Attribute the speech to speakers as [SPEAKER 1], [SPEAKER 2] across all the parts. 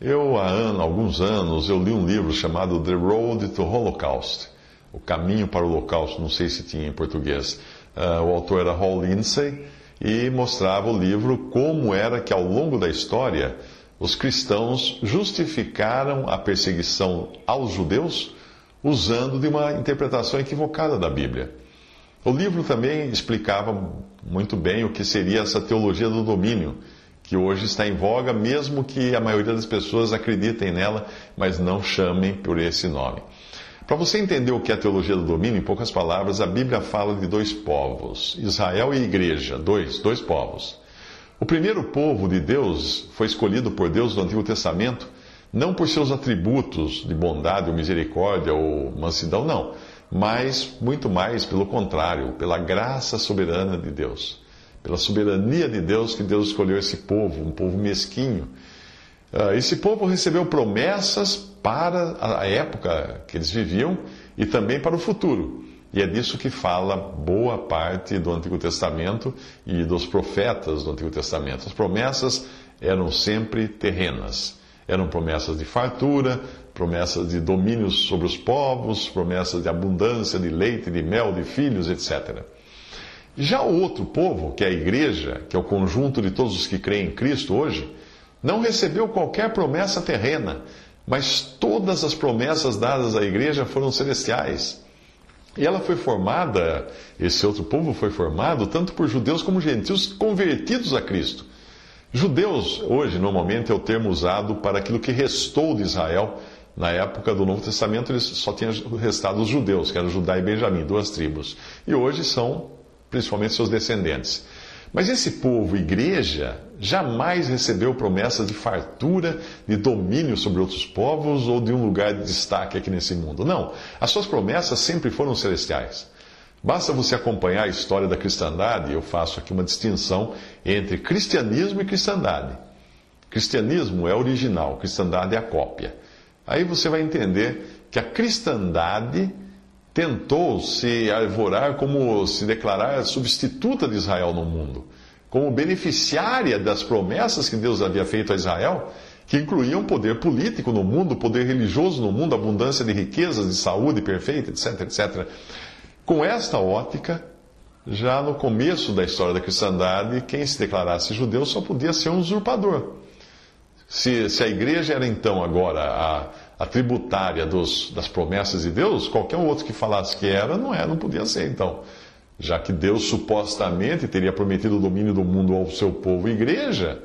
[SPEAKER 1] Eu, há alguns anos, eu li um livro chamado The Road to Holocaust, O Caminho para o Holocausto, não sei se tinha em português. Ah, o autor era Hall Lindsey e mostrava o livro como era que ao longo da história os cristãos justificaram a perseguição aos judeus usando de uma interpretação equivocada da Bíblia. O livro também explicava muito bem o que seria essa teologia do domínio, que hoje está em voga, mesmo que a maioria das pessoas acreditem nela, mas não chamem por esse nome. Para você entender o que é a teologia do domínio, em poucas palavras, a Bíblia fala de dois povos, Israel e Igreja, dois, dois povos. O primeiro povo de Deus foi escolhido por Deus no Antigo Testamento não por seus atributos de bondade ou misericórdia ou mansidão, não, mas muito mais pelo contrário, pela graça soberana de Deus, pela soberania de Deus que Deus escolheu esse povo, um povo mesquinho. Ah, Esse povo recebeu promessas para a época que eles viviam e também para o futuro. E é disso que fala boa parte do Antigo Testamento e dos profetas do Antigo Testamento. As promessas eram sempre terrenas. Eram promessas de fartura, promessas de domínio sobre os povos, promessas de abundância de leite, de mel, de filhos, etc. Já o outro povo, que é a igreja, que é o conjunto de todos os que creem em Cristo hoje, não recebeu qualquer promessa terrena, mas todas as promessas dadas à igreja foram celestiais. E ela foi formada, esse outro povo foi formado tanto por judeus como gentios convertidos a Cristo. Judeus, hoje, normalmente é o termo usado para aquilo que restou de Israel. Na época do Novo Testamento, eles só tinham restado os judeus, que eram Judá e Benjamim, duas tribos. E hoje são principalmente seus descendentes. Mas esse povo, igreja, jamais recebeu promessas de fartura, de domínio sobre outros povos ou de um lugar de destaque aqui nesse mundo. Não. As suas promessas sempre foram celestiais. Basta você acompanhar a história da cristandade, eu faço aqui uma distinção entre cristianismo e cristandade. Cristianismo é original, cristandade é a cópia. Aí você vai entender que a cristandade tentou se arvorar como se declarar substituta de Israel no mundo, como beneficiária das promessas que Deus havia feito a Israel, que incluíam poder político no mundo, poder religioso no mundo, abundância de riquezas, de saúde perfeita, etc, etc. Com esta ótica, já no começo da história da cristandade, quem se declarasse judeu só podia ser um usurpador. Se, se a igreja era então agora a, a tributária dos, das promessas de Deus, qualquer outro que falasse que era, não era, não podia ser então. Já que Deus supostamente teria prometido o domínio do mundo ao seu povo e igreja,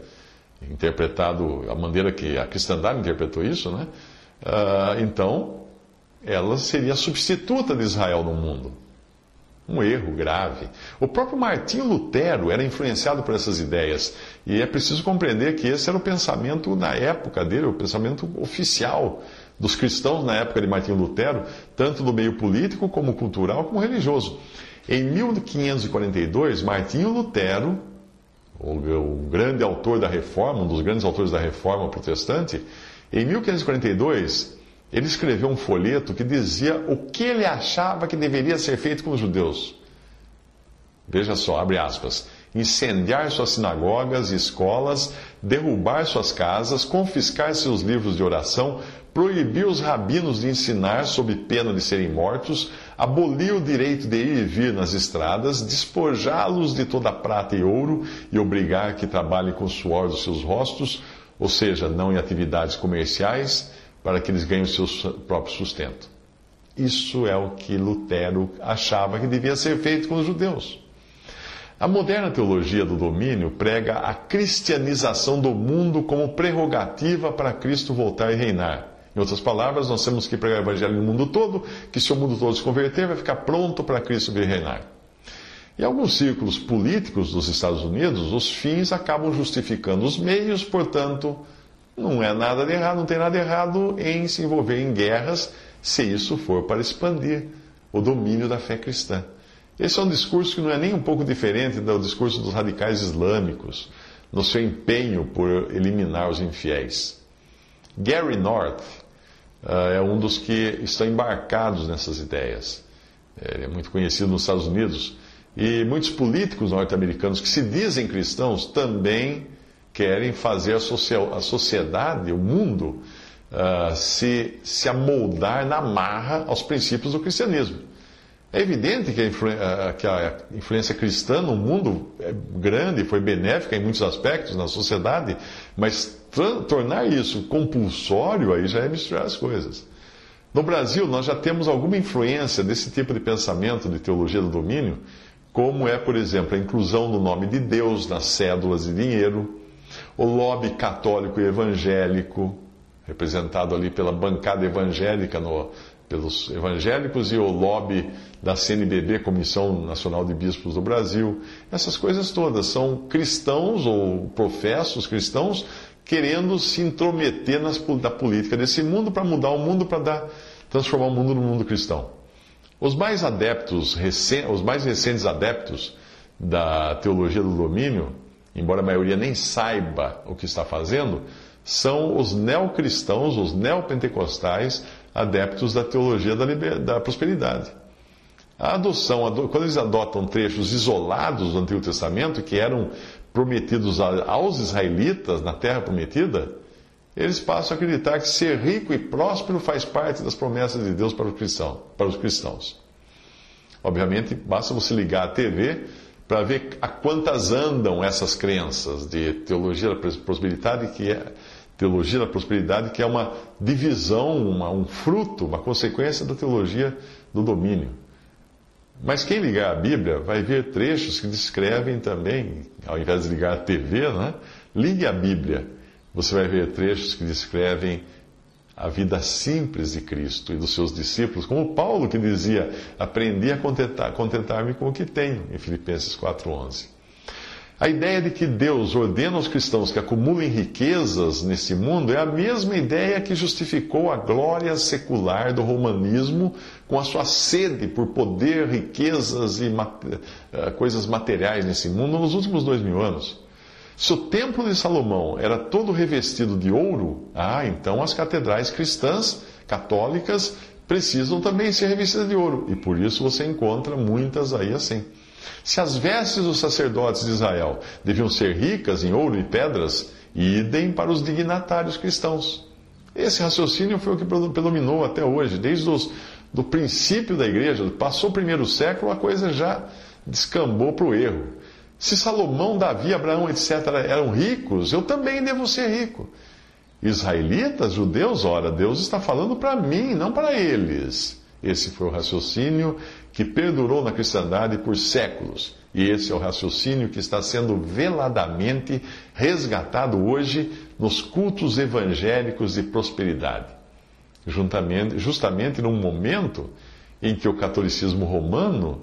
[SPEAKER 1] interpretado a maneira que a cristandade interpretou isso, né? Ah, então, ela seria substituta de Israel no mundo. Um erro grave. O próprio Martinho Lutero era influenciado por essas ideias. E é preciso compreender que esse era o pensamento na época dele, o pensamento oficial dos cristãos na época de Martinho Lutero, tanto do meio político, como cultural, como religioso. Em 1542, Martinho Lutero, o grande autor da reforma, um dos grandes autores da reforma protestante, em 1542 ele escreveu um folheto que dizia o que ele achava que deveria ser feito com os judeus. Veja só, abre aspas. Incendiar suas sinagogas e escolas, derrubar suas casas, confiscar seus livros de oração, proibir os rabinos de ensinar sob pena de serem mortos, abolir o direito de ir e vir nas estradas, despojá-los de toda prata e ouro e obrigar que trabalhem com o suor dos seus rostos, ou seja, não em atividades comerciais, para que eles ganhem o seu próprio sustento. Isso é o que Lutero achava que devia ser feito com os judeus. A moderna teologia do domínio prega a cristianização do mundo como prerrogativa para Cristo voltar e reinar. Em outras palavras, nós temos que pregar o evangelho no mundo todo, que se o mundo todo se converter, vai ficar pronto para Cristo vir reinar. Em alguns círculos políticos dos Estados Unidos, os fins acabam justificando os meios, portanto, não é nada de errado, não tem nada de errado em se envolver em guerras, se isso for para expandir o domínio da fé cristã. Esse é um discurso que não é nem um pouco diferente do discurso dos radicais islâmicos, no seu empenho por eliminar os infiéis. Gary North uh, é um dos que estão embarcados nessas ideias. Ele é muito conhecido nos Estados Unidos. E muitos políticos norte-americanos que se dizem cristãos também querem fazer a, sociedade, o mundo, uh, se, se amoldar na marra aos princípios do cristianismo. É evidente que a, influ que a, influência cristã no mundo é grande, foi benéfica em muitos aspectos na sociedade, mas tornar isso compulsório aí já é misturar as coisas. No Brasil, nós já temos alguma influência desse tipo de pensamento de teologia do domínio, como é, por exemplo, a inclusão do nome de Deus nas cédulas de dinheiro, o lobby católico e evangélico, representado ali pela bancada evangélica no, pelos evangélicos e o lobby da CNBB, Comissão Nacional de Bispos do Brasil. Essas coisas todas são cristãos ou professos cristãos querendo se intrometer nas, na política desse mundo para mudar o mundo, para transformar o mundo no mundo cristão. Os mais adeptos, os mais recentes adeptos da teologia do domínio, embora a maioria nem saiba o que está fazendo, são os neocristãos, os neopentecostais, adeptos da teologia da, liber... da prosperidade. A adoção, quando eles adotam trechos isolados do Antigo Testamento, que eram prometidos aos israelitas na terra prometida, eles passam a acreditar que ser rico e próspero faz parte das promessas de Deus para, cristão, para os cristãos. Obviamente, basta você ligar a TV para ver a quantas andam essas crenças de teologia da prosperidade, que é teologia da prosperidade, que é uma divisão, uma, um fruto, uma consequência da teologia do domínio. Mas quem ligar a Bíblia vai ver trechos que descrevem também, ao invés de ligar a TV, né? ligue a Bíblia. Você vai ver trechos que descrevem a vida simples de Cristo e dos seus discípulos, como Paulo que dizia: Aprendi a contentar-me contentar com o que tenho, em Filipenses 4,11. A ideia de que Deus ordena aos cristãos que acumulem riquezas nesse mundo é a mesma ideia que justificou a glória secular do romanismo com a sua sede por poder, riquezas e eh, coisas materiais nesse mundo nos últimos dois mil anos. Se o templo de Salomão era todo revestido de ouro, ah, então as catedrais cristãs, católicas, precisam também ser revestidas de ouro. E por isso você encontra muitas aí assim. Se as vestes dos sacerdotes de Israel deviam ser ricas em ouro e pedras, idem para os dignatários cristãos. Esse raciocínio foi o que predominou até hoje, desde o do princípio da igreja. Passou o primeiro século, a coisa já descambou para o erro. Se Salomão, Davi, Abraão, etc., eram ricos, eu também devo ser rico. Israelitas, judeus, ora, Deus está falando para mim, não para eles. Esse foi o raciocínio que perdurou na cristandade por séculos. E esse é o raciocínio que está sendo veladamente resgatado hoje nos cultos evangélicos de prosperidade. Juntamente, justamente num momento em que o catolicismo romano,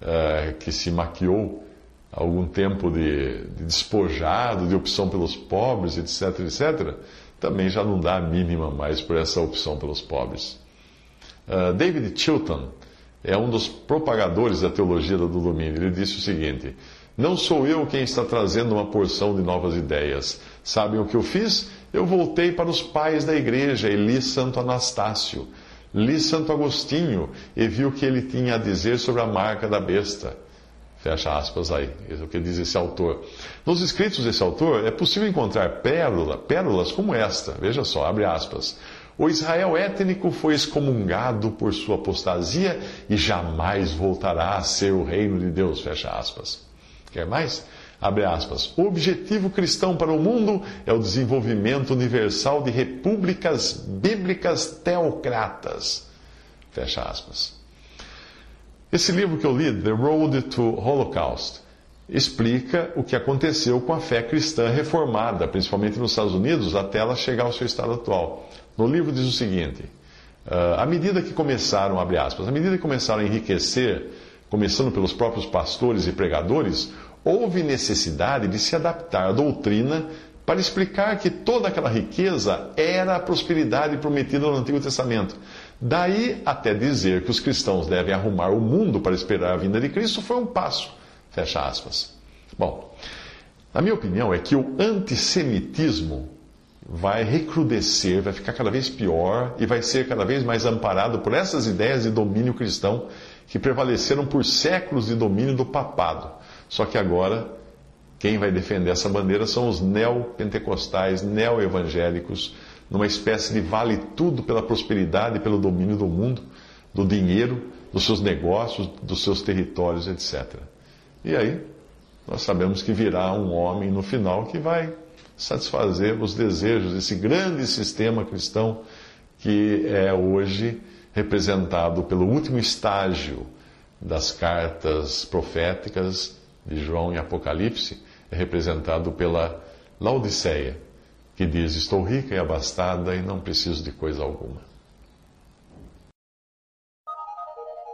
[SPEAKER 1] uh, que se maquiou algum tempo de, de, despojado, de opção pelos pobres, etc., etc., também já não dá a mínima mais por essa opção pelos pobres. Uh, David Chilton, é um dos propagadores da teologia do domínio. Ele disse o seguinte: Não sou eu quem está trazendo uma porção de novas ideias. Sabem o que eu fiz? Eu voltei para os pais da igreja e li Santo Anastácio, li Santo Agostinho e vi o que ele tinha a dizer sobre a marca da besta. Fecha aspas aí, é o que diz esse autor. Nos escritos desse autor é possível encontrar pérola, pérolas como esta. Veja só, abre aspas. O Israel étnico foi excomungado por sua apostasia e jamais voltará a ser o reino de Deus. Fecha aspas. Quer mais? Abre aspas. O objetivo cristão para o mundo é o desenvolvimento universal de repúblicas bíblicas teocratas. Fecha aspas. Esse livro que eu li, The Road to Holocaust, explica o que aconteceu com a fé cristã reformada, principalmente nos Estados Unidos, até ela chegar ao seu estado atual. No livro diz o seguinte: uh, à medida que começaram, abre aspas, à medida que começaram a enriquecer, começando pelos próprios pastores e pregadores, houve necessidade de se adaptar à doutrina para explicar que toda aquela riqueza era a prosperidade prometida no Antigo Testamento. Daí até dizer que os cristãos devem arrumar o mundo para esperar a vinda de Cristo foi um passo. Fecha aspas. Bom, a minha opinião é que o antissemitismo vai recrudescer, vai ficar cada vez pior e vai ser cada vez mais amparado por essas ideias de domínio cristão que prevaleceram por séculos de domínio do papado. Só que agora quem vai defender essa bandeira são os neopentecostais, neoevangélicos, numa espécie de vale tudo pela prosperidade e pelo domínio do mundo, do dinheiro, dos seus negócios, dos seus territórios, etc. E aí, nós sabemos que virá um homem no final que vai satisfazer os desejos desse grande sistema cristão que é hoje representado pelo último estágio das cartas proféticas de João e Apocalipse, é representado pela Laodiceia, que diz: Estou rica e abastada e não preciso de coisa alguma.